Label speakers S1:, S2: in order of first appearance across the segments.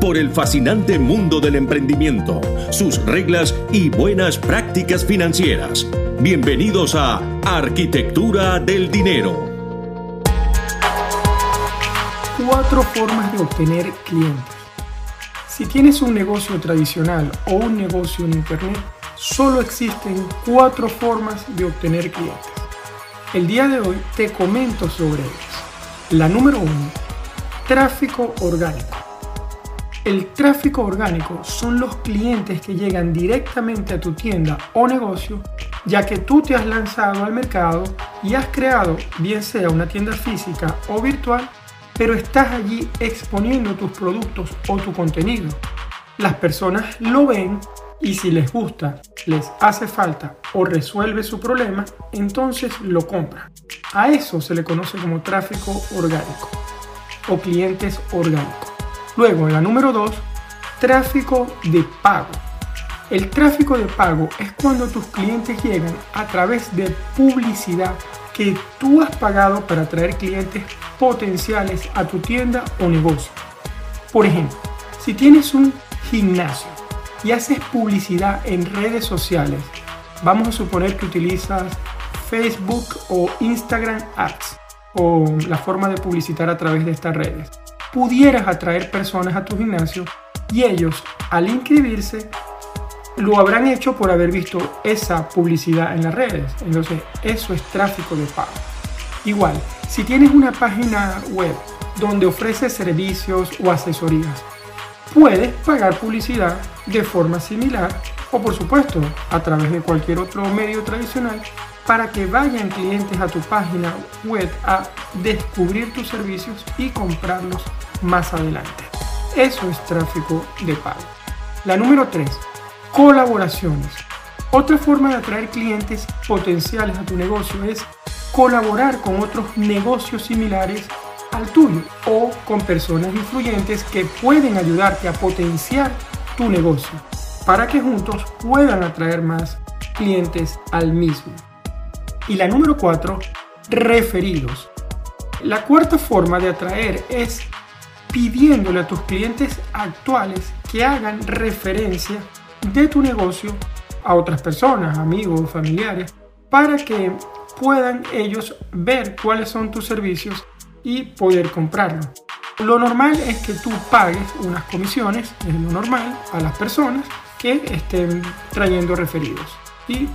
S1: por el fascinante mundo del emprendimiento, sus reglas y buenas prácticas financieras. Bienvenidos a Arquitectura del Dinero.
S2: Cuatro formas de obtener clientes. Si tienes un negocio tradicional o un negocio en Internet, solo existen cuatro formas de obtener clientes. El día de hoy te comento sobre ellas. La número uno, tráfico orgánico. El tráfico orgánico son los clientes que llegan directamente a tu tienda o negocio, ya que tú te has lanzado al mercado y has creado, bien sea una tienda física o virtual, pero estás allí exponiendo tus productos o tu contenido. Las personas lo ven y si les gusta, les hace falta o resuelve su problema, entonces lo compran. A eso se le conoce como tráfico orgánico o clientes orgánicos. Luego, la número 2, tráfico de pago. El tráfico de pago es cuando tus clientes llegan a través de publicidad que tú has pagado para atraer clientes potenciales a tu tienda o negocio. Por ejemplo, si tienes un gimnasio y haces publicidad en redes sociales, vamos a suponer que utilizas Facebook o Instagram Ads o la forma de publicitar a través de estas redes pudieras atraer personas a tu gimnasio y ellos al inscribirse lo habrán hecho por haber visto esa publicidad en las redes. Entonces eso es tráfico de pago. Igual, si tienes una página web donde ofreces servicios o asesorías, puedes pagar publicidad de forma similar o por supuesto a través de cualquier otro medio tradicional para que vayan clientes a tu página web a descubrir tus servicios y comprarlos más adelante. Eso es tráfico de pago. La número 3, colaboraciones. Otra forma de atraer clientes potenciales a tu negocio es colaborar con otros negocios similares al tuyo o con personas influyentes que pueden ayudarte a potenciar tu negocio para que juntos puedan atraer más clientes al mismo. Y la número 4, referidos. La cuarta forma de atraer es pidiéndole a tus clientes actuales que hagan referencia de tu negocio a otras personas, amigos, familiares, para que puedan ellos ver cuáles son tus servicios y poder comprarlo. Lo normal es que tú pagues unas comisiones, es lo normal, a las personas que estén trayendo referidos. Y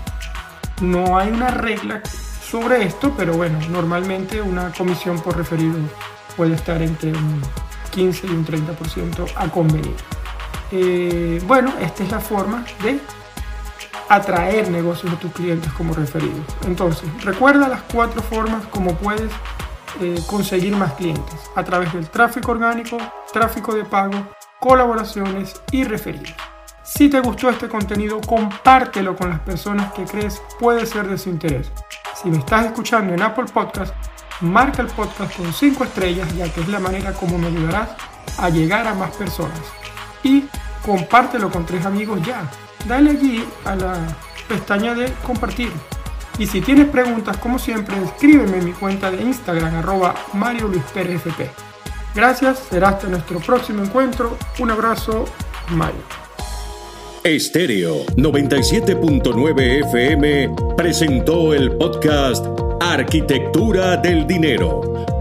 S2: no hay una regla sobre esto, pero bueno, normalmente una comisión por referido puede estar entre un 15 y un 30% a convenir. Eh, bueno, esta es la forma de atraer negocios a tus clientes como referidos. Entonces, recuerda las cuatro formas como puedes eh, conseguir más clientes a través del tráfico orgánico, tráfico de pago, colaboraciones y referidos. Si te gustó este contenido, compártelo con las personas que crees puede ser de su interés. Si me estás escuchando en Apple Podcast, marca el podcast con 5 estrellas ya que es la manera como me ayudarás a llegar a más personas. Y compártelo con tres amigos ya. Dale allí a la pestaña de compartir. Y si tienes preguntas, como siempre, escríbeme en mi cuenta de Instagram, arroba Mario Luis Pérez. Gracias, será hasta nuestro próximo encuentro. Un abrazo, Mario.
S1: Estéreo 97.9 FM presentó el podcast Arquitectura del Dinero,